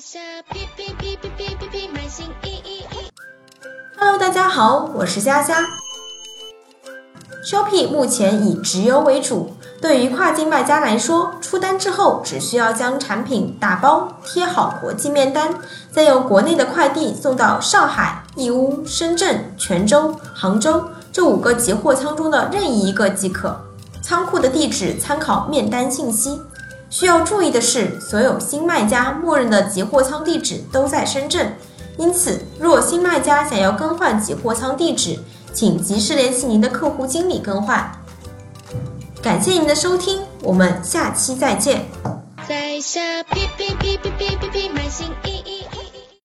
下哔哔哔哔哔哔哔，满心意意意。Hello，大家好，我是佳佳。Shopee 目前以直邮为主，对于跨境卖家来说，出单之后只需要将产品打包贴好国际面单，再由国内的快递送到上海、义乌、深圳、泉州、杭州这五个集货仓中的任意一个即可。仓库的地址参考面单信息。需要注意的是，所有新卖家默认的集货仓地址都在深圳，因此，若新卖家想要更换集货仓地址，请及时联系您的客户经理更换。感谢您的收听，我们下期再见。在下，